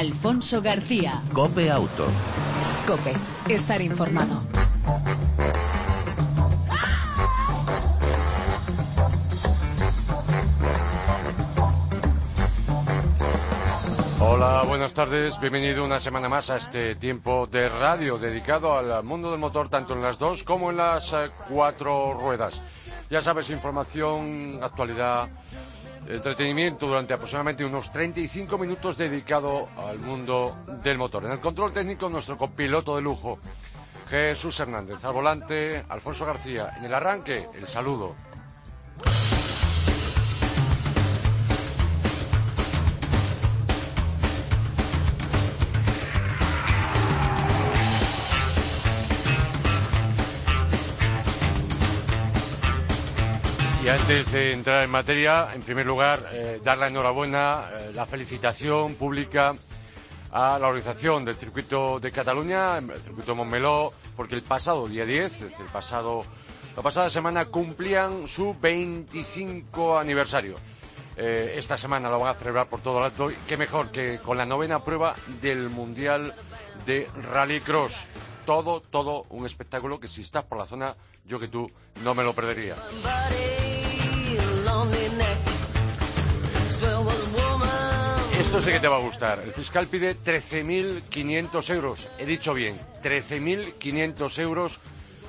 Alfonso García. Cope Auto. Cope, estar informado. Hola, buenas tardes. Bienvenido una semana más a este tiempo de radio dedicado al mundo del motor, tanto en las dos como en las eh, cuatro ruedas. Ya sabes, información, actualidad, entretenimiento durante aproximadamente unos 35 minutos dedicado al mundo del motor. En el control técnico, nuestro copiloto de lujo, Jesús Hernández. Al volante, Alfonso García. En el arranque, el saludo. Antes de entrar en materia, en primer lugar, eh, dar la enhorabuena, eh, la felicitación pública a la organización del circuito de Cataluña, el circuito Montmeló, porque el pasado día 10, el pasado, la pasada semana cumplían su 25 aniversario. Eh, esta semana lo van a celebrar por todo el alto qué mejor que con la novena prueba del Mundial de Rallycross. Todo, todo un espectáculo que si estás por la zona, yo que tú no me lo perdería. Esto sí que te va a gustar. El fiscal pide 13.500 euros. He dicho bien, 13.500 euros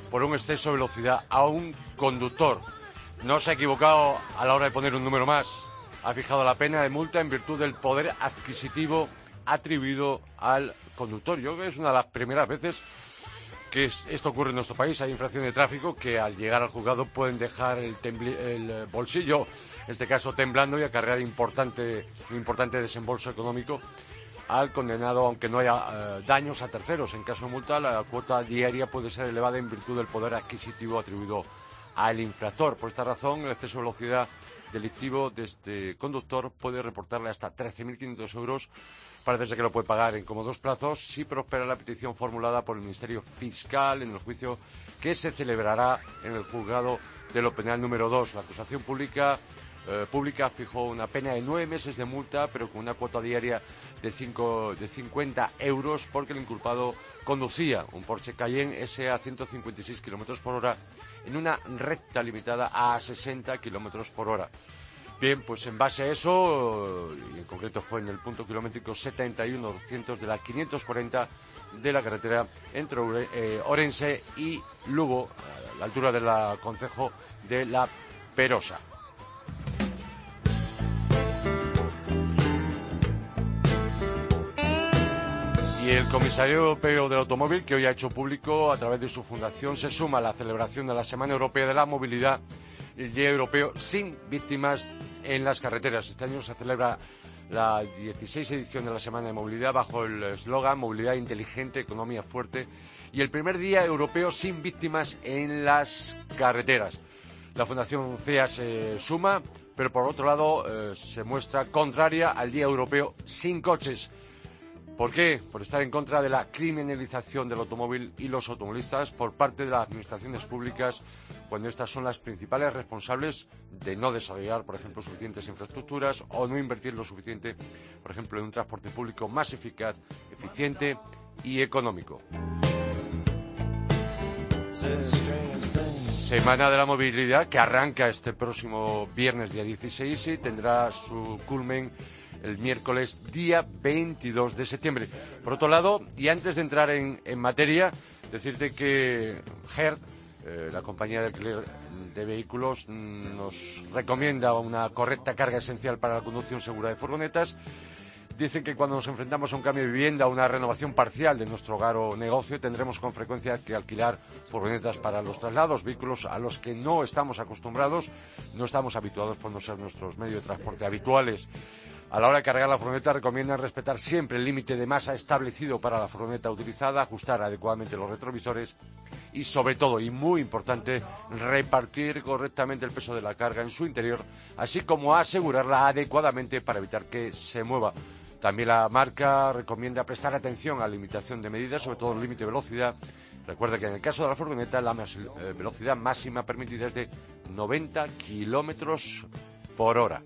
por un exceso de velocidad a un conductor. No se ha equivocado a la hora de poner un número más. Ha fijado la pena de multa en virtud del poder adquisitivo atribuido al conductor. Yo creo que es una de las primeras veces que es- esto ocurre en nuestro país. Hay infracción de tráfico que al llegar al juzgado pueden dejar el, eh, bolsillo, en este caso temblando, y acarrear importante, un importante desembolso económico al condenado, aunque no haya eh, daños a terceros. En caso de multa, la cuota diaria puede ser elevada en virtud del poder adquisitivo atribuido al infractor. Por esta razón, el exceso de velocidad delictivo de este conductor puede reportarle hasta 13.500 euros. Parece ser que lo puede pagar en cómodos plazos si prospera la petición formulada por el Ministerio Fiscal en el juicio que se celebrará en el juzgado de lo penal número 2. La acusación pública eh, pública fijó una pena de nueve meses de multa, pero con una cuota diaria de, cinco, de 50 euros porque el inculpado conducía un Porsche Cayenne S a 156 kilómetros por hora en una recta limitada a 60 kilómetros por hora. Bien, pues en base a eso, y en concreto fue en el punto kilométrico 71-200 de la 540 de la carretera entre eh, Orense y Lugo, a la altura del concejo de La Perosa. Y el Comisario Europeo del Automóvil, que hoy ha hecho público a través de su fundación, se suma a la celebración de la Semana Europea de la Movilidad el Día Europeo sin víctimas en las carreteras. Este año se celebra la 16 edición de la Semana de Movilidad bajo el eslogan Movilidad inteligente, economía fuerte y el primer Día Europeo sin víctimas en las carreteras. La Fundación CEA se suma, pero por otro lado eh, se muestra contraria al Día Europeo sin coches. ¿Por qué? Por estar en contra de la criminalización del automóvil y los automovilistas por parte de las administraciones públicas cuando estas son las principales responsables de no desarrollar, por ejemplo, suficientes infraestructuras o no invertir lo suficiente, por ejemplo, en un transporte público más eficaz, eficiente y económico. Semana de la Movilidad que arranca este próximo viernes día 16 y tendrá su culmen el miércoles día 22 de septiembre. Por otro lado, y antes de entrar en, materia, decirte que Hertz, eh, la compañía de de vehículos, mm, nos recomienda una correcta carga esencial para la conducción segura de furgonetas. Dicen que cuando nos enfrentamos a un cambio de vivienda, a una renovación parcial de nuestro hogar o negocio, tendremos con frecuencia que alquilar furgonetas para los traslados, vehículos a los que no estamos acostumbrados, no estamos habituados por no ser nuestros medios de transporte habituales. A la hora de cargar la furgoneta recomiendan respetar siempre el límite de masa establecido para la furgoneta utilizada, ajustar adecuadamente los retrovisores y sobre todo, y muy importante, repartir correctamente el peso de la carga en su interior, así como asegurarla adecuadamente para evitar que se mueva. También la marca recomienda prestar atención a la limitación de medidas, sobre todo el límite de velocidad. Recuerda que en el caso de la furgoneta la eh, velocidad máxima permitida es de 90 kilómetros por hora.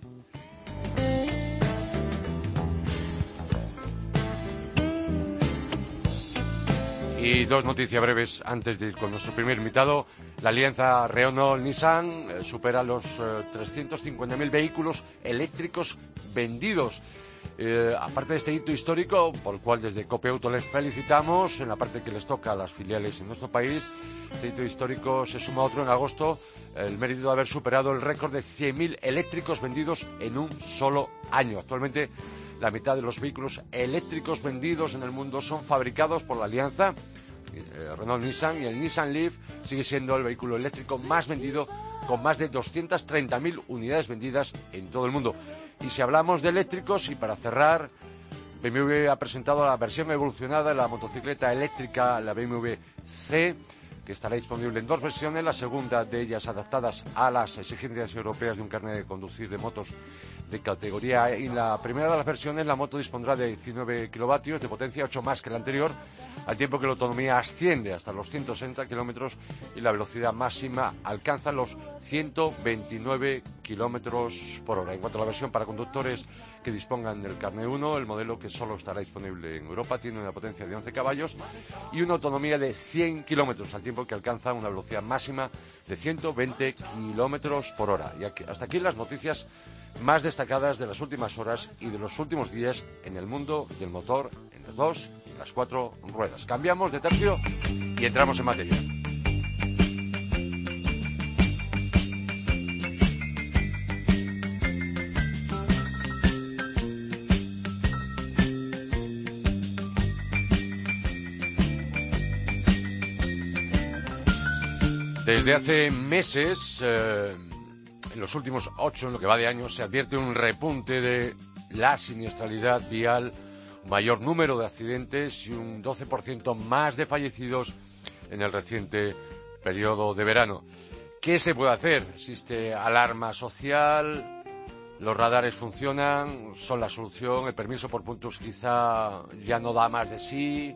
Y dos noticias breves antes de ir con nuestro primer invitado. La alianza Renault-Nissan eh, supera los 350.000 eh, vehículos eléctricos vendidos. Eh, aparte de este hito histórico, por el cual desde Copiauto les felicitamos, en la parte que les toca a las filiales en nuestro país, este hito histórico se suma otro en agosto, el mérito de haber superado el récord de 100.000 eléctricos vendidos en un solo año. Actualmente, la mitad de los vehículos eléctricos vendidos en el mundo son fabricados por la alianza eh, Renault-Nissan y el Nissan Leaf sigue siendo el vehículo eléctrico más vendido con más de 230.000 unidades vendidas en todo el mundo. Y si hablamos de eléctricos, y para cerrar, BMW ha presentado la versión evolucionada de la motocicleta eléctrica, la BMW C, que estará disponible en dos versiones, la segunda de ellas adaptadas a las exigencias europeas de un carnet de conducir de motos de categoría y la primera de las versiones la moto dispondrá de 19 kilovatios de potencia, 8 más que la anterior, al tiempo que la autonomía asciende hasta los 160 kilómetros y la velocidad máxima alcanza los 129 kilómetros por hora. En cuanto a la versión para conductores que dispongan del carne 1, el modelo que solo estará disponible en Europa tiene una potencia de 11 caballos y una autonomía de 100 kilómetros, al tiempo que alcanza una velocidad máxima de 120 kilómetros por hora. Y hasta aquí las noticias más destacadas de las últimas horas y de los últimos días en el mundo del motor en las dos y las cuatro ruedas. Cambiamos de tercio y entramos en materia. Desde hace meses, eh, en los últimos ocho, en lo que va de año, se advierte un repunte de la siniestralidad vial, mayor número de accidentes y un 12% más de fallecidos en el reciente periodo de verano. ¿Qué se puede hacer? ¿Existe alarma social? ¿Los radares funcionan? ¿Son la solución? ¿El permiso por puntos quizá ya no da más de sí?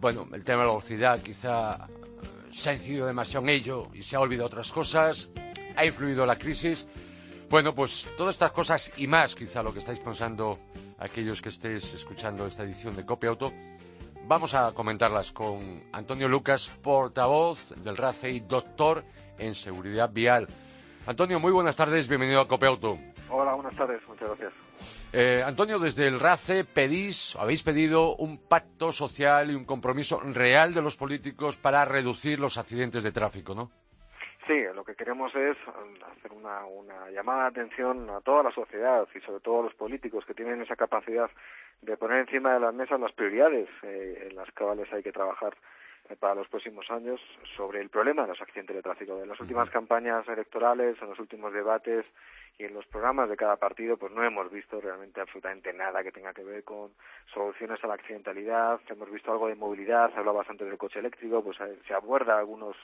Bueno, el tema de la velocidad quizá se ha incidido demasiado en ello y se ha olvidado otras cosas, ha influido la crisis. Bueno, pues todas estas cosas y más, quizá lo que estáis pensando aquellos que estéis escuchando esta edición de Copia Auto, vamos a comentarlas con Antonio Lucas, portavoz del RACE y doctor en seguridad vial. Antonio, muy buenas tardes, bienvenido a Copia Auto. Hola, buenas tardes, muchas gracias. Eh, Antonio, desde el RACE pedís, habéis pedido un pacto social y un compromiso real de los políticos para reducir los accidentes de tráfico, ¿no? Sí, lo que queremos es um, hacer una, llamada de atención a toda la sociedad y sobre todo a los políticos que tienen esa capacidad de poner encima de la mesa las prioridades eh, en las cuales hay que trabajar eh, para los próximos años sobre el problema de los accidentes de tráfico. En las últimas campañas electorales, en los últimos debates y en los programas de cada partido, pues no hemos visto realmente absolutamente nada que tenga que ver con soluciones a la accidentalidad. Hemos visto algo de movilidad, se hablaba antes del coche eléctrico, pues eh, se aborda algunas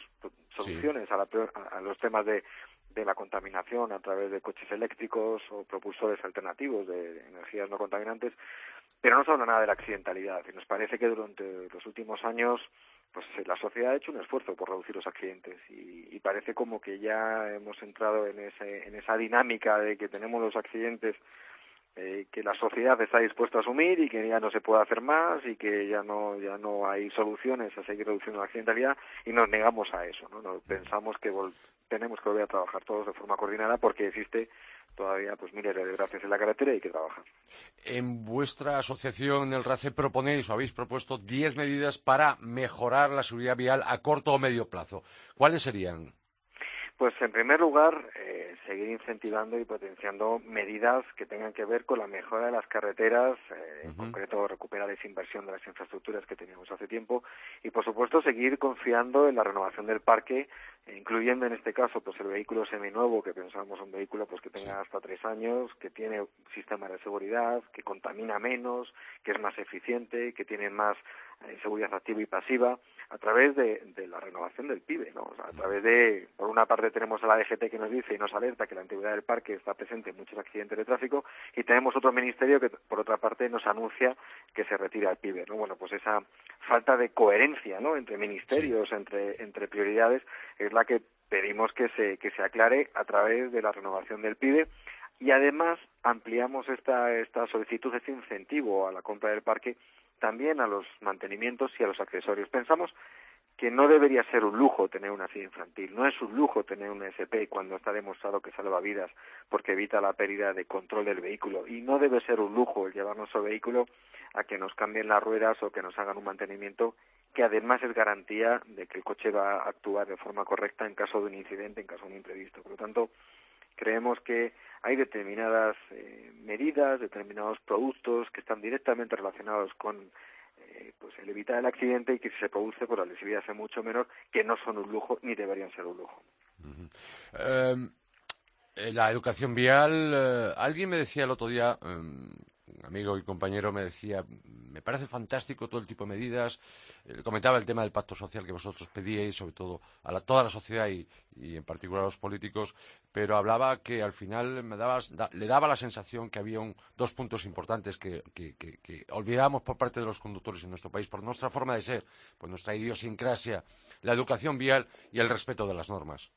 soluciones a, a, los temas de, de la contaminación a través de coches eléctricos o propulsores alternativos de energías no contaminantes, pero no se habla nada de la accidentalidad. Y nos parece que durante los últimos años pues eh, la sociedad ha hecho un esfuerzo por reducir los accidentes y, y, parece como que ya hemos entrado en, ese, en esa dinámica de que tenemos los accidentes eh, que la sociedad está dispuesta a asumir y que ya no se puede hacer más y que ya no ya no hay soluciones a seguir reduciendo la accidentalidad y nos negamos a eso no pensamos que tenemos que volver a trabajar todos de forma coordinada porque existe todavía pues miles de desgracias en la carretera y que trabajar. En vuestra asociación, el RACE, proponéis o habéis propuesto 10 medidas para mejorar la seguridad vial a corto o medio plazo. ¿Cuáles serían? Pues en primer lugar, eh, seguir incentivando y potenciando medidas que tengan que ver con la mejora de las carreteras, eh, en concreto recuperar esa inversión de las infraestructuras que teníamos hace tiempo y por supuesto seguir confiando en la renovación del parque, incluyendo en este caso pues el vehículo seminuevo, que pensamos un vehículo pues que tenga hasta tres años, que tiene sistema de seguridad, que contamina menos, que es más eficiente, que tiene más eh, seguridad activa y pasiva a través de, la renovación del PIB, ¿no? a través de, por una parte tenemos a la DGT que nos dice y nos alerta que la antigüedad del parque está presente en muchos accidentes de tráfico y tenemos otro ministerio que por otra parte nos anuncia que se retira el PIB, ¿no? Bueno, pues esa falta de coherencia, ¿no? Entre ministerios, entre, entre prioridades, es la que pedimos que se, que se aclare a través de la renovación del PIB y además ampliamos esta, esta solicitud, este incentivo a la compra del parque también a los mantenimientos y a los accesorios. Pensamos que no debería ser un lujo tener una silla infantil, no es un lujo tener un SP cuando está demostrado que salva vidas porque evita la pérdida de control del vehículo y no debe ser un lujo el llevar nuestro vehículo a que nos cambien las ruedas o que nos hagan un mantenimiento que además es garantía de que el coche va a actuar de forma correcta en caso de un incidente, en caso de un imprevisto. Por lo tanto, creemos que hay determinadas eh, medidas, determinados productos que están directamente relacionados con eh, pues el evitar el accidente y que si se produce pues la lesividad sea mucho menor, que no son un lujo ni deberían ser un lujo. Em, eh, la educación vial, alguien me decía el otro día, em, amigo y compañero me decía, me parece fantástico todo el tipo de medidas. Eh, comentaba el tema del pacto social que vosotros pedíais, sobre todo a toda la sociedad y, en particular a los políticos, pero hablaba que al final le daba la sensación que había dos puntos importantes que, que, olvidamos por parte de los conductores en nuestro país, por nuestra forma de ser, por nuestra idiosincrasia, la educación vial y el respeto de las normas.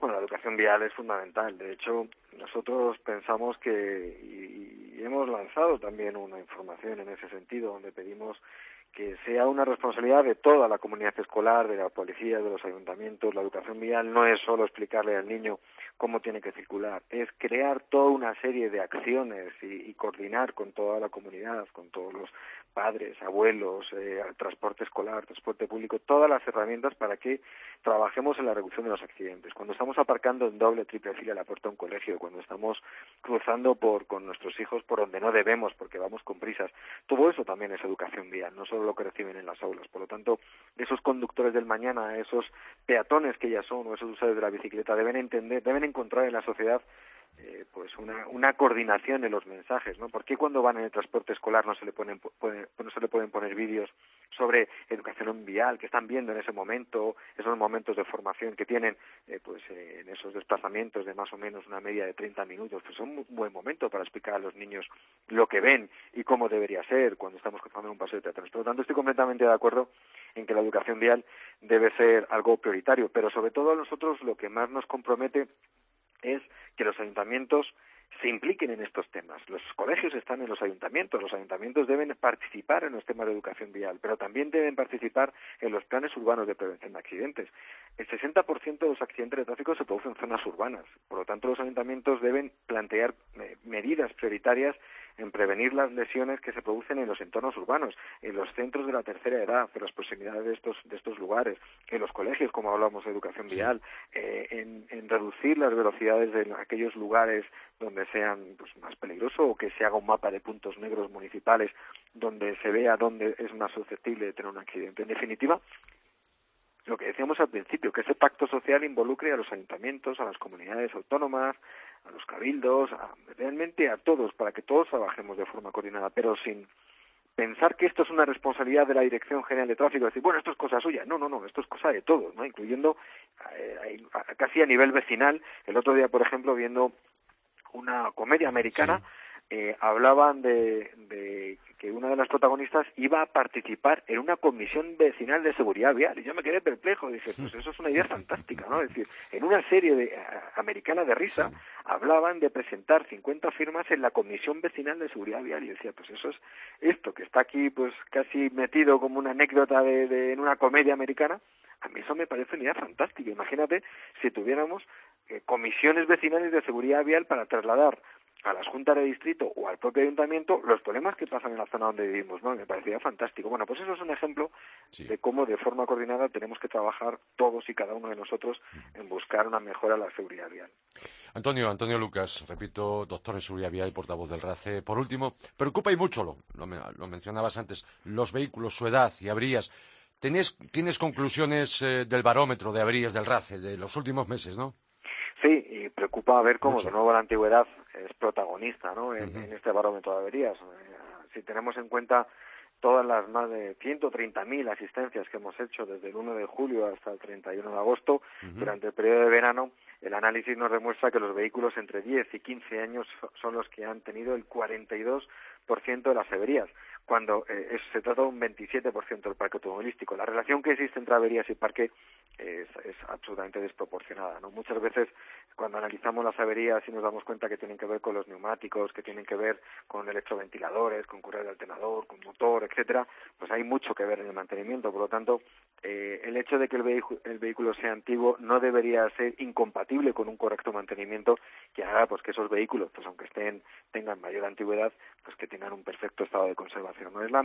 Bueno, la educación vial es fundamental. De hecho, nosotros pensamos que, y, hemos lanzado también una información en ese sentido, donde pedimos que sea una responsabilidad de toda la comunidad escolar, de la policía, de los ayuntamientos. La educación vial no es solo explicarle al niño cómo tiene que circular, es crear toda una serie de acciones y, y coordinar con toda la comunidad, con todos los padres, abuelos, eh, transporte escolar, transporte público, todas las herramientas para que trabajemos en la reducción de los accidentes. Cuando estamos aparcando en doble, triple fila a la puerta de un colegio, cuando estamos cruzando por, con nuestros hijos por donde no debemos porque vamos con prisas, todo eso también es educación vial, no solo lo que reciben en las aulas. Por lo tanto, esos conductores del mañana, esos peatones que ya son o esos usuarios de la bicicleta deben entender, deben encontrar en la sociedad eh, pues una, una coordinación en los mensajes, ¿no? ¿Por qué cuando van en el transporte escolar no se le ponen no se le pueden poner vídeos sobre educación vial que están viendo en ese momento, esos momentos de formación que tienen, eh, pues eh, en esos desplazamientos de más o menos una media de 30 minutos, pues son un buen momento para explicar a los niños lo que ven y cómo debería ser cuando estamos cruzando un paseo de teatro. Por lo tanto, estoy completamente de acuerdo en que la educación vial debe ser algo prioritario, pero sobre todo a nosotros lo que más nos compromete es que los ayuntamientos se impliquen en estos temas. Los colegios están en los ayuntamientos, los ayuntamientos deben participar en los temas de educación vial, pero también deben participar en los planes urbanos de prevención de accidentes. El 60% de los accidentes de tráfico se producen en zonas urbanas, por lo tanto los ayuntamientos deben plantear eh, medidas prioritarias en prevenir las lesiones que se producen en los entornos urbanos, en los centros de la tercera edad, en las proximidades de estos, de estos lugares, en los colegios, como hablamos de educación vial, eh, en, en, reducir las velocidades de aquellos lugares donde sean pues, más peligrosos o que se haga un mapa de puntos negros municipales donde se vea dónde es más susceptible de tener un accidente. En definitiva, lo que decíamos al principio, que ese pacto social involucre a los ayuntamientos, a las comunidades autónomas, a los cabildos, realmente a todos, para que todos trabajemos de forma coordinada, pero sin pensar que esto es una responsabilidad de la Dirección General de Tráfico, decir, bueno, esto es cosa suya. No, no, no, esto es cosa de todos, ¿no? Incluyendo eh, casi a nivel vecinal. El otro día, por ejemplo, viendo una comedia americana, eh, hablaban de, de, que una de las protagonistas iba a participar en una comisión vecinal de seguridad vial. Y yo me quedé perplejo dije pues eso es una idea fantástica no es decir en una serie de, americana de risa hablaban de presentar 50 firmas en la comisión vecinal de seguridad vial. Y decía pues eso es esto que está aquí pues casi metido como una anécdota de, de en una comedia americana. A mí eso me parece una idea fantástica. Imagínate si tuviéramos eh, comisiones vecinales de seguridad vial para trasladar a las juntas de distrito o al propio ayuntamiento los problemas que pasan en la zona donde vivimos, ¿no? Me parecía fantástico. Bueno, pues eso es un ejemplo de cómo de forma coordinada tenemos que trabajar todos y cada uno de nosotros en buscar una mejora de la seguridad vial. Antonio, Antonio Lucas, repito, doctor en seguridad vial y portavoz del RACE. Por último, preocupa y mucho, lo, lo, mencionabas antes, los vehículos, su edad y averías. ¿Tienes, tienes conclusiones eh, del barómetro de averías del RACE de los últimos meses, no? Sí, y preocupa ver cómo de nuevo la antigüedad es protagonista ¿no? en, este barómetro de averías. Eh, si tenemos en cuenta todas las más de 130.000 asistencias que hemos hecho desde el 1 de julio hasta el 31 de agosto, durante el periodo de verano, el análisis nos demuestra que los vehículos entre 10 y 15 años son los que han tenido el 42% de las averías, cuando eh, se trata de un 27% del parque automovilístico. La relación que existe entre averías y parque es, es absolutamente desproporcionada. ¿no? Muchas veces cuando analizamos las averías y nos damos cuenta que tienen que ver con los neumáticos, que tienen que ver con electroventiladores, con curva de alternador, con motor, etcétera, pues hay mucho que ver en el mantenimiento. Por lo tanto, eh, el hecho de que el, vehículo, el vehículo sea antiguo no debería ser incompatible con un correcto mantenimiento que haga pues que esos vehículos, pues aunque estén tengan mayor antigüedad, pues que tengan un perfecto estado de conservación. ¿No? Es la,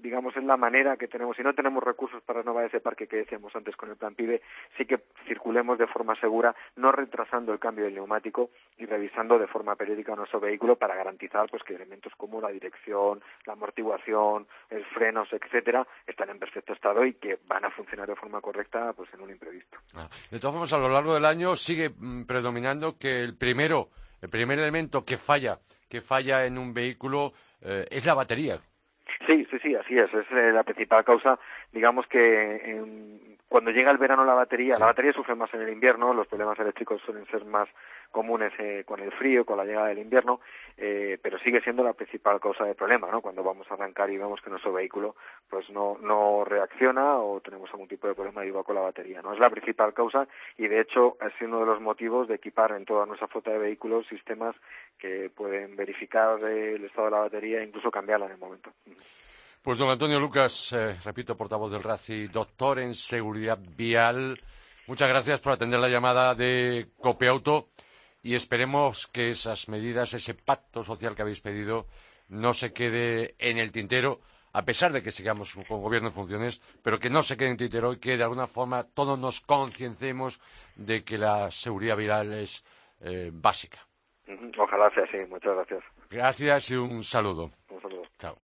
digamos, es la manera que tenemos. Si no tenemos recursos para renovar ese parque que decíamos antes con el plan PIBE, sí que circulemos de forma segura, no retrasando el cambio del neumático y revisando de forma periódica nuestro vehículo para garantizar pues que elementos como la dirección, la amortiguación, el frenos, etcétera, están en perfecto estado y que van a funcionar de forma correcta pues en un imprevisto. Ah, de todas formas, a lo largo del año sigue mm, predominando que el primero, el primer elemento que falla, que falla en un vehículo eh, es la batería. Sí, sí, sí, así es. Es eh, la principal causa. Digamos que cuando llega el verano la batería, la batería sufre más en el invierno, los problemas eléctricos suelen ser más comunes eh, con el frío, con la llegada del invierno, eh, pero sigue siendo la principal causa del problema, ¿no? Cuando vamos a arrancar y vemos que nuestro vehículo pues no, no reacciona o tenemos algún tipo de problema igual con la batería, ¿no? Es la principal causa y de hecho es uno de los motivos de equipar en toda nuestra flota de vehículos sistemas que pueden verificar el estado de la batería e incluso cambiarla en el momento. Pues don Antonio Lucas, eh, repito, portavoz del RACI, doctor en seguridad vial, muchas gracias por atender la llamada de Copeauto y esperemos que esas medidas, ese pacto social que habéis pedido, no se quede en el tintero, a pesar de que sigamos con gobierno en funciones, pero que no se quede en el tintero y que de alguna forma todos nos concienciemos de que la seguridad vial es eh, básica. Ojalá sea así. Muchas gracias. Gracias y un saludo. Un saludo. Chao.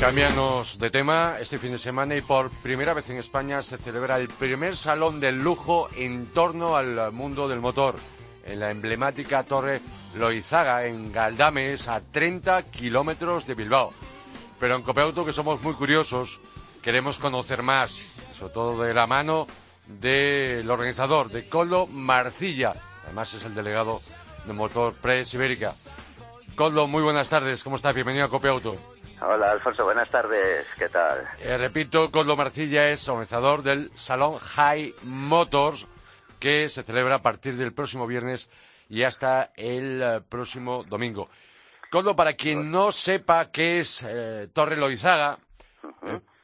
Cambiamos de tema este fin de semana y por primera vez en España se celebra el primer salón del lujo en torno al mundo del motor en la emblemática Torre Loizaga en Galdames a 30 kilómetros de Bilbao. Pero en Copeauto que somos muy curiosos queremos conocer más, sobre todo de la mano del organizador, de Coldo Marcilla. Además es el delegado de Motor Press Ibérica. Coldo, muy buenas tardes. ¿Cómo estás? Bienvenido a Copeauto. Hola, Alfonso, buenas tardes. ¿Qué tal? Eh, repito, Coldo Marcilla es organizador del Salón High Motors, que se celebra a partir del próximo viernes y hasta el eh, próximo domingo. Coldo, para quien no sepa qué es eh, Torre Loizaga,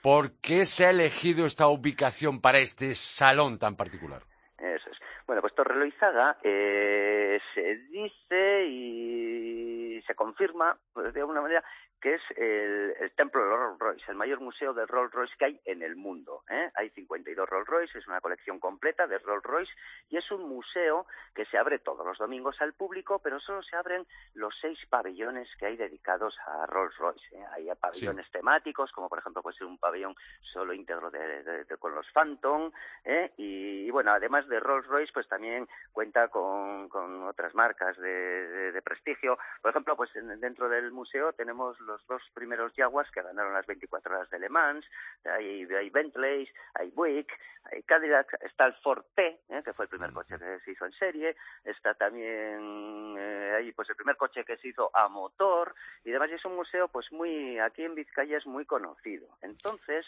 ¿por qué se ha elegido esta ubicación para este salón tan particular? Eso es. Bueno, pues Torre Loizaga se dice y se confirma, pues, de alguna manera, que es el, templo de Rolls Royce, el mayor museo de Rolls Royce que hay en el mundo. ¿eh? Hay 52 Rolls Royce, es una colección completa de Rolls Royce y es un museo que se abre todos los domingos al público, pero solo se abren los seis pabellones que hay dedicados a Rolls Royce. ¿eh? Hay pabellones temáticos, como por ejemplo puede ser un pabellón solo íntegro de, con los Phantom, ¿eh? y, bueno, además de Rolls Royce, pues también cuenta con, otras marcas de, prestigio. Por ejemplo, pues dentro del museo tenemos los dos primeros Jaguars que ganaron las 24 horas de Le Mans, hay, hay Bentleys, hay Buick, hay Cadillac, está el Ford T, ¿eh? que fue el primer coche que se hizo en serie, está también eh, ahí pues el primer coche que se hizo a motor y demás y es un museo pues muy aquí en Vizcaya es muy conocido. Entonces,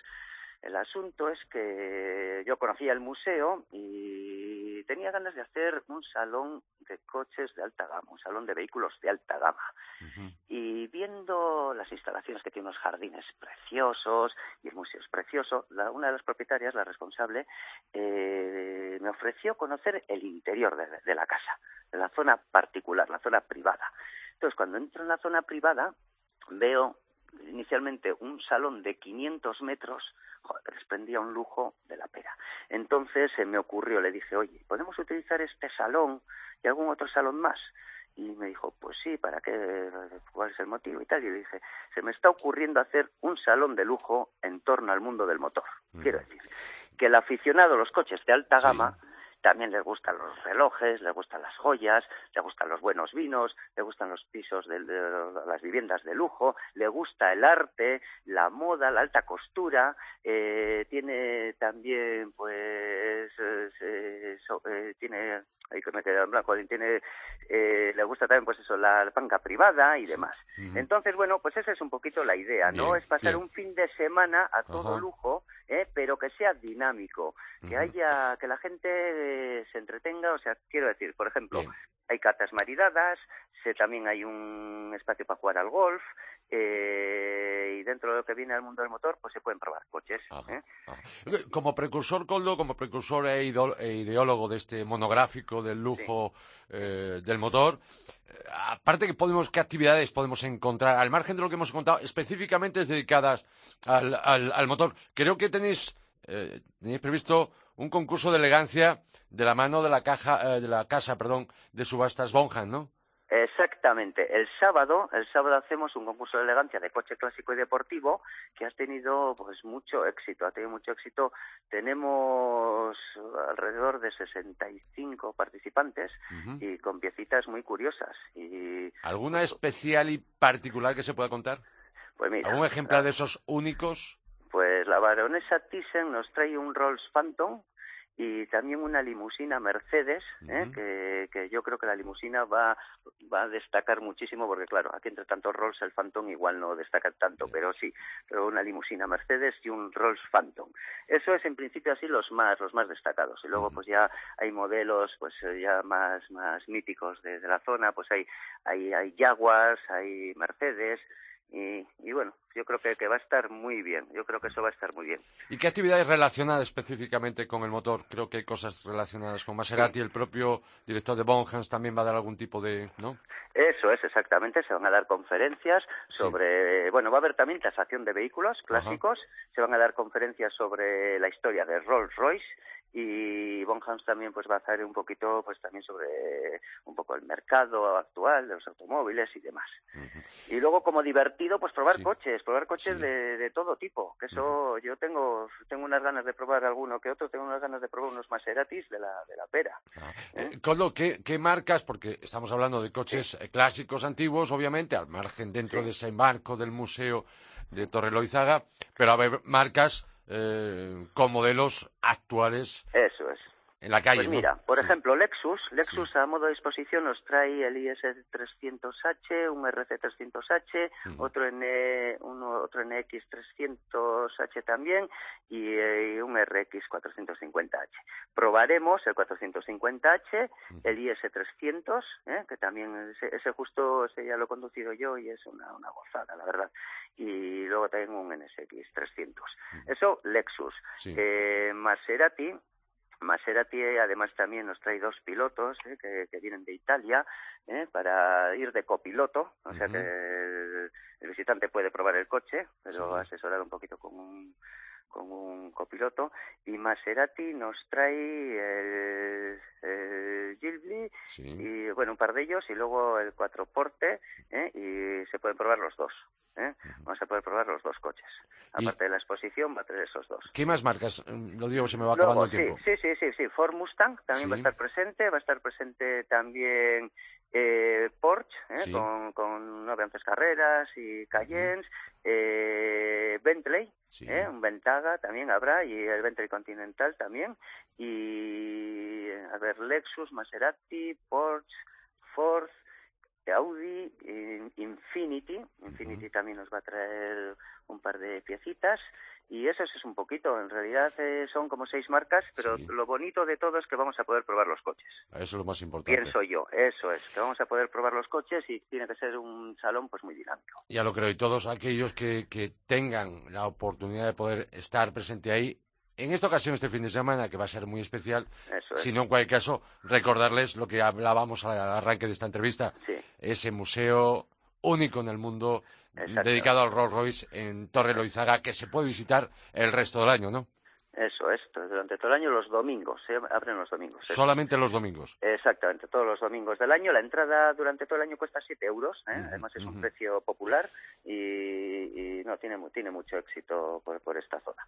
el asunto es que yo conocía el museo y tenía ganas de hacer un salón de coches de alta gama, un salón de vehículos de alta gama. Y viendo las instalaciones que tiene unos jardines preciosos y el museo es precioso, una de las propietarias, la responsable, eh, me ofreció conocer el interior de la casa, la zona particular, la zona privada. Entonces, cuando entro en la zona privada, veo inicialmente un salón de 500 metros, joder, desprendía un lujo de la pera. Entonces se me ocurrió, le dije, oye, ¿podemos utilizar este salón y algún otro salón más? Y me dijo, pues sí, ¿para qué? ¿Cuál es el motivo? Y tal. Y le dije, se me está ocurriendo hacer un salón de lujo en torno al mundo del motor. Quiero decir, que el aficionado a los coches de alta gama también les gustan los relojes, les gustan las joyas, le gustan los buenos vinos, le gustan los pisos de, las viviendas de lujo, le gusta el arte, la moda, la alta costura, eh, tiene también pues eh, eh, tiene ahí que me queda en blanco, tiene, eh, le gusta también pues eso, la banca privada y demás. Entonces, bueno, pues esa es un poquito la idea, ¿no? es pasar un fin de semana a todo lujo, ¿eh? pero que sea dinámico, que haya, que la gente se entretenga, o sea, quiero decir, por ejemplo, hay cartas maridadas, sé, también hay un espacio para jugar al golf, eh, y dentro de lo que viene al mundo del motor, pues se pueden probar coches. ¿eh? Como precursor, Coldo, como precursor e, e, ideólogo de este monográfico del lujo eh, del motor, aparte que podemos, ¿qué actividades podemos encontrar? Al margen de lo que hemos contado, específicamente dedicadas al, al, motor. Creo que tenéis, tenéis previsto un concurso de elegancia de la mano de la caja, de la casa, perdón, de subastas Bonham, ¿no? Exactamente. El sábado, el sábado hacemos un concurso de elegancia de coche clásico y deportivo que ha tenido pues mucho éxito, ha tenido mucho éxito. Tenemos alrededor de 65 participantes y con piecitas muy curiosas. Y ¿Alguna especial y particular que se pueda contar? Pues mira, ¿Algún ejemplar de esos únicos? Pues la baronesa Thyssen nos trae un Rolls Phantom y también una limusina Mercedes, ¿eh? que, que, yo creo que la limusina va, va a destacar muchísimo, porque claro, aquí entre tantos Rolls el Phantom igual no destaca tanto, pero sí, pero una limusina Mercedes y un Rolls Phantom. Eso es en principio así los más, los más destacados. Y luego pues ya hay modelos pues ya más, más míticos de, la zona, pues hay, hay, hay Jaguars, hay Mercedes, y, y, bueno, yo creo que, que, va a estar muy bien, yo creo que eso va a estar muy bien. ¿Y qué actividades relacionadas específicamente con el motor? Creo que hay cosas relacionadas con Maserati, el propio director de Bonhams también va a dar algún tipo de, ¿no? Eso es, exactamente, se van a dar conferencias sobre, bueno, va a haber también tasación de vehículos clásicos, se van a dar conferencias sobre la historia de Rolls Royce, y Bonhams también pues va a hacer un poquito pues también sobre un poco el mercado actual de los automóviles y demás. Y luego como divertido pues probar coches probar coches de, de, todo tipo que eso yo tengo tengo unas ganas de probar alguno que otro tengo unas ganas de probar unos Maseratis de la de la pera ah. ¿Eh? ¿qué, ¿qué, marcas porque estamos hablando de coches eh, clásicos antiguos obviamente al margen dentro de ese marco del museo de Torreloizaga pero a ver marcas eh, con modelos actuales. Eso es. En la calle. Pues mira, por ejemplo, Lexus, Lexus a modo de exposición nos trae el IS300H, un RC300H, otro, N, uno, otro NX300H también y, eh, un RX450H. Probaremos el 450H, el IS300, ¿eh? que también ese, justo ese ya lo he conducido yo y es una, una gozada, la verdad. Y luego también un NSX300. Eso, Lexus. Eh, Maserati, Maserati además también nos trae dos pilotos ¿eh? que, vienen de Italia ¿eh? para ir de copiloto, o sea que el, visitante puede probar el coche, pero asesorado un poquito con un con un copiloto y Maserati nos trae el, el Gilbli y bueno un par de ellos y luego el cuatro porte ¿eh? y se pueden probar los dos ¿eh? Vamos a poder probar los dos coches. Aparte de la exposición, va a tener esos dos. ¿Qué más marcas? Lo digo, se me va acabando el tiempo. Sí, sí, sí, sí. Ford Mustang también va a estar presente. Va a estar presente también eh, Porsche, ¿eh? con, con nueve carreras y Cayennes. eh, Bentley, ¿eh? un Ventaga también habrá. Y el Bentley Continental también. Y, a ver, Lexus, Maserati, Porsche, Ford, Audi, Infinity, Infinity también nos va a traer un par de piecitas y eso es un poquito, en realidad eh, son como seis marcas, pero lo bonito de todo es que vamos a poder probar los coches. Eso es lo más importante. Pienso yo, eso es, que vamos a poder probar los coches y tiene que ser un salón pues muy dinámico. Ya lo creo, y todos aquellos que, que tengan la oportunidad de poder estar presente ahí, en esta ocasión, este fin de semana, que va a ser muy especial, si no en cualquier caso, recordarles lo que hablábamos al arranque de esta entrevista, ese museo único en el mundo dedicado al Rolls Royce en Torre Loizaga, que se puede visitar el resto del año, ¿no? Eso es, durante todo el año los domingos, se abren los domingos. Solamente los domingos. Exactamente, todos los domingos del año. La entrada durante todo el año cuesta 7 euros, ¿eh? además es un precio popular y, no tiene, tiene mucho éxito por esta zona.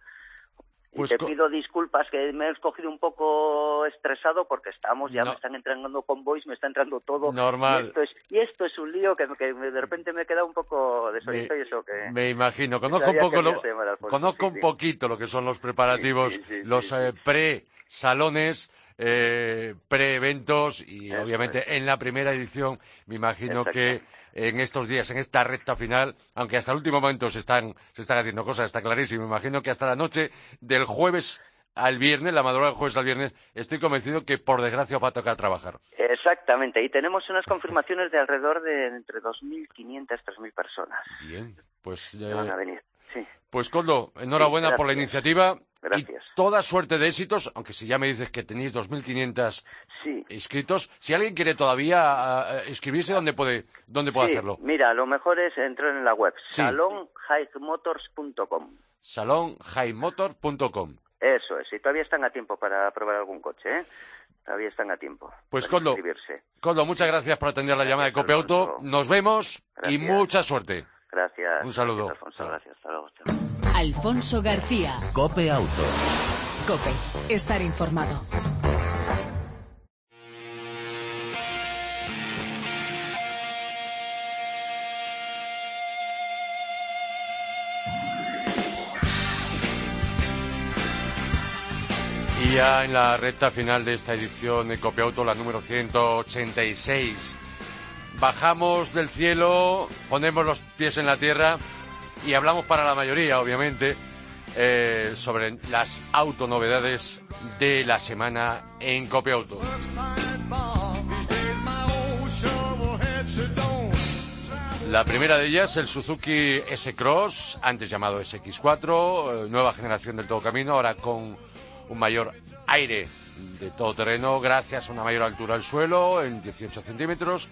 Pues y te pido disculpas que me he escogido un poco estresado porque estamos, ya me están entrando convoys, me está entrando todo. Normal. Y esto es, y esto es un lío que, de repente me queda un poco desorientado y eso que... Me imagino. Conozco un poco lo, conozco un poquito lo que son los preparativos, los eh, pre-salones, eh, pre-eventos y obviamente en la primera edición me imagino que en estos días, en esta recta final, aunque hasta el último momento se están, se están haciendo cosas, está clarísimo. Me imagino que hasta la noche del jueves al viernes, la madrugada del jueves al viernes, estoy convencido que por desgracia va a tocar trabajar. Exactamente, y tenemos unas confirmaciones de alrededor de entre 2.500 y 3.000 personas. Bien, pues... van a venir. Sí. Pues Coldo, enhorabuena por la iniciativa. Gracias. Y toda suerte de éxitos, aunque si ya me dices que tenéis 2.500 sí. inscritos, si alguien quiere todavía inscribirse, ¿dónde puede, dónde puede hacerlo? Mira, lo mejor es entrar en la web, salonhighmotors.com. Salonhighmotors.com. Eso es, y todavía están a tiempo para probar algún coche, ¿eh? Todavía están a tiempo. Pues Coldo, Coldo, muchas gracias por atender la llamada de Copeauto. Nos vemos y mucha suerte. Gracias. Un saludo. Alfonso, gracias. Hasta luego. Alfonso García. Cope Auto. Cope. Estar informado. Y ya en la recta final de esta edición de Cope Auto, la número 186 bajamos del cielo, ponemos los pies en la tierra y hablamos para la mayoría, obviamente, eh, sobre las autonovedades de la semana en Copia Auto. La primera de ellas, el Suzuki S-Cross, antes llamado SX4, eh, nueva generación del todo camino, ahora con un mayor aire de todo terreno, gracias a una mayor altura del suelo, en 18 centímetros,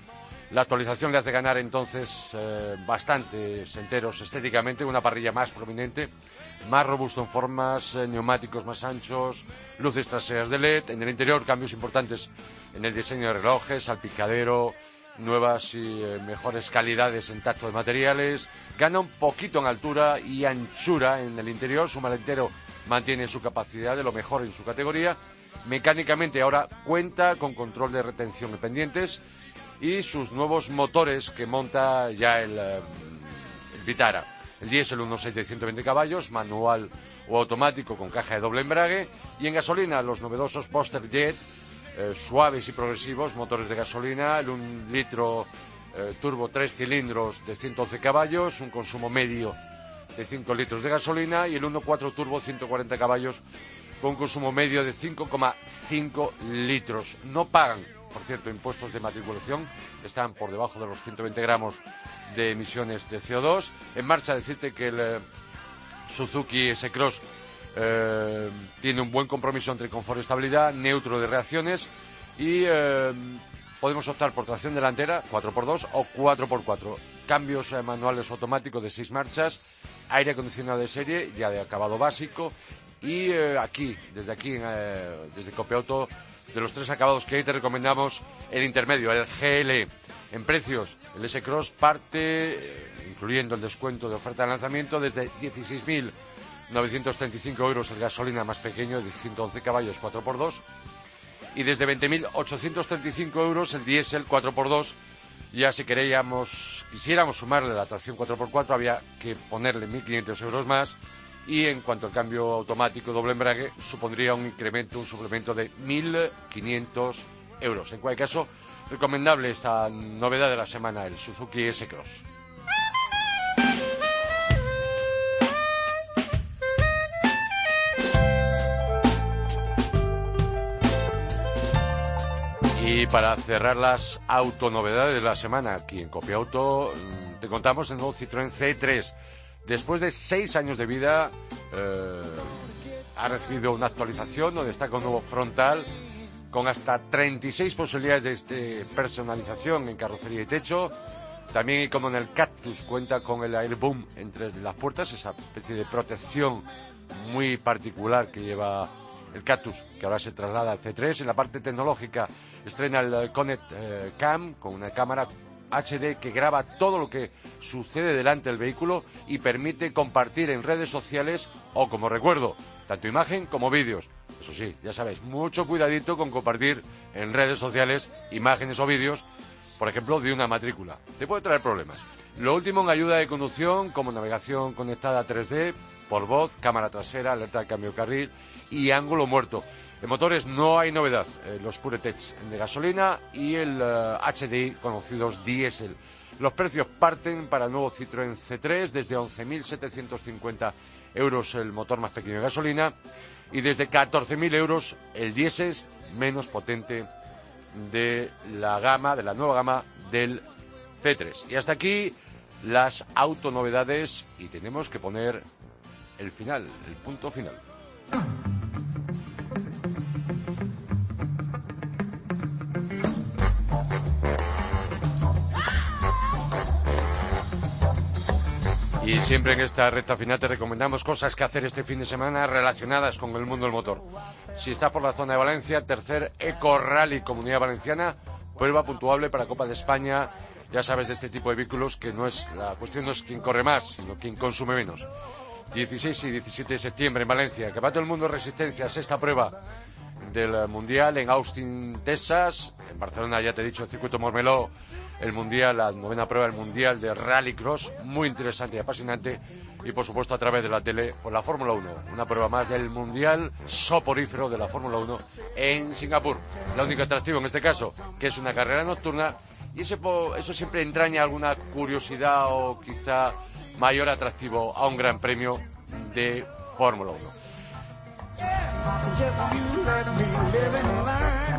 la actualización le hace ganar entonces eh, bastantes enteros estéticamente, una parrilla más prominente, más robusto en formas, eh, neumáticos más anchos, luces traseras de LED, en el interior cambios importantes en el diseño de relojes, salpicadero, nuevas y eh, mejores calidades en tacto de materiales, gana un poquito en altura y anchura en el interior, su maletero mantiene su capacidad de lo mejor en su categoría, mecánicamente ahora cuenta con control de retención de pendientes, y sus nuevos motores que monta ya el, eh, Vitara. El diésel unos 720 caballos, manual o automático con caja de doble embrague y en gasolina los novedosos Poster Jet eh, suaves y progresivos, motores de gasolina, el 1 litro eh, turbo 3 cilindros de 111 caballos, un consumo medio de 5 litros de gasolina y el 1.4 turbo 140 caballos con consumo medio de 5,5 litros. No pagan por cierto, impuestos de matriculación están por debajo de los 120 gramos de emisiones de CO2. En marcha, decirte que el eh, Suzuki S-Cross eh, tiene un buen compromiso entre confort y estabilidad, neutro de reacciones y eh, podemos optar por tracción delantera 4x2 o 4x4. Cambios manuales automáticos de 6 marchas, aire acondicionado de serie, ya de acabado básico y aquí, desde aquí, desde Copeauto, de los tres acabados que hay te recomendamos el intermedio, el GL. En precios, el S-Cross parte, eh, incluyendo el descuento de oferta de lanzamiento, desde 16.935 euros el gasolina más pequeño de 111 caballos 4x2 y desde 20.835 euros el diésel 4x2. Ya si queríamos, quisiéramos sumarle la tracción 4x4 había que ponerle 1.500 euros más y en cuanto al cambio automático doble embrague supondría un incremento, un suplemento de 1.500 euros. En cualquier caso, recomendable esta novedad de la semana, el Suzuki S-Cross. Y para cerrar las autonovedades de la semana aquí en Copia Auto, mm, te contamos el nuevo Citroën C3 Después de seis años de vida, eh, ha recibido una actualización donde está con nuevo frontal con hasta 36 posibilidades de personalización en carrocería y techo. También, como en el Cactus, cuenta con el Airboom entre las puertas, esa especie de protección muy particular que lleva el Cactus, que ahora se traslada al C3. En la parte tecnológica estrena el Connect eh, Cam con una cámara HD que graba todo lo que sucede delante del vehículo y permite compartir en redes sociales o, como recuerdo, tanto imagen como vídeos. Eso sí, ya sabéis, mucho cuidadito con compartir en redes sociales imágenes o vídeos, por ejemplo, de una matrícula. Te puede traer problemas. Lo último en ayuda de conducción, como navegación conectada 3D, por voz, cámara trasera, alerta de cambio de carril y ángulo muerto. En motores no hay novedad, eh, los PureTech de gasolina y el HDI eh, conocidos diésel. Los precios parten para el nuevo Citroën C3 desde 11.750 euros el motor más pequeño de gasolina y desde 14.000 euros el diésel menos potente de la gama, de la nueva gama del C3. Y hasta aquí las autonovedades y tenemos que poner el final, el punto final. Y siempre en esta recta final te recomendamos cosas que hacer este fin de semana relacionadas con el mundo del motor. Si estás por la zona de Valencia, tercer Eco Rally Comunidad Valenciana, prueba puntuable para Copa de España. Ya sabes de este tipo de vehículos que no es la cuestión no es quién corre más, sino quién consume menos. 16 y 17 de septiembre en Valencia. Que va todo el mundo resistencia, sexta prueba del Mundial en Austin, Texas. En Barcelona, ya te he dicho, el circuito Mormeló, el Mundial, la novena prueba del Mundial de Rallycross, muy interesante y apasionante. Y por supuesto a través de la tele, por la Fórmula 1, una prueba más del Mundial soporífero de la Fórmula 1 en Singapur. La única atractivo en este caso, que es una carrera nocturna, y eso, eso siempre entraña alguna curiosidad o quizá mayor atractivo a un gran premio de Fórmula 1.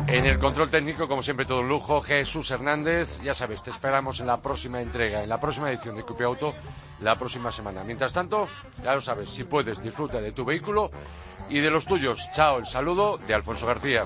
En el control técnico, como siempre, todo un lujo. Jesús Hernández, ya sabes, te esperamos en la próxima entrega, en la próxima edición de Cupe Auto, la próxima semana. Mientras tanto, ya lo sabes, si puedes, disfruta de tu vehículo y de los tuyos. Chao, el saludo de Alfonso García.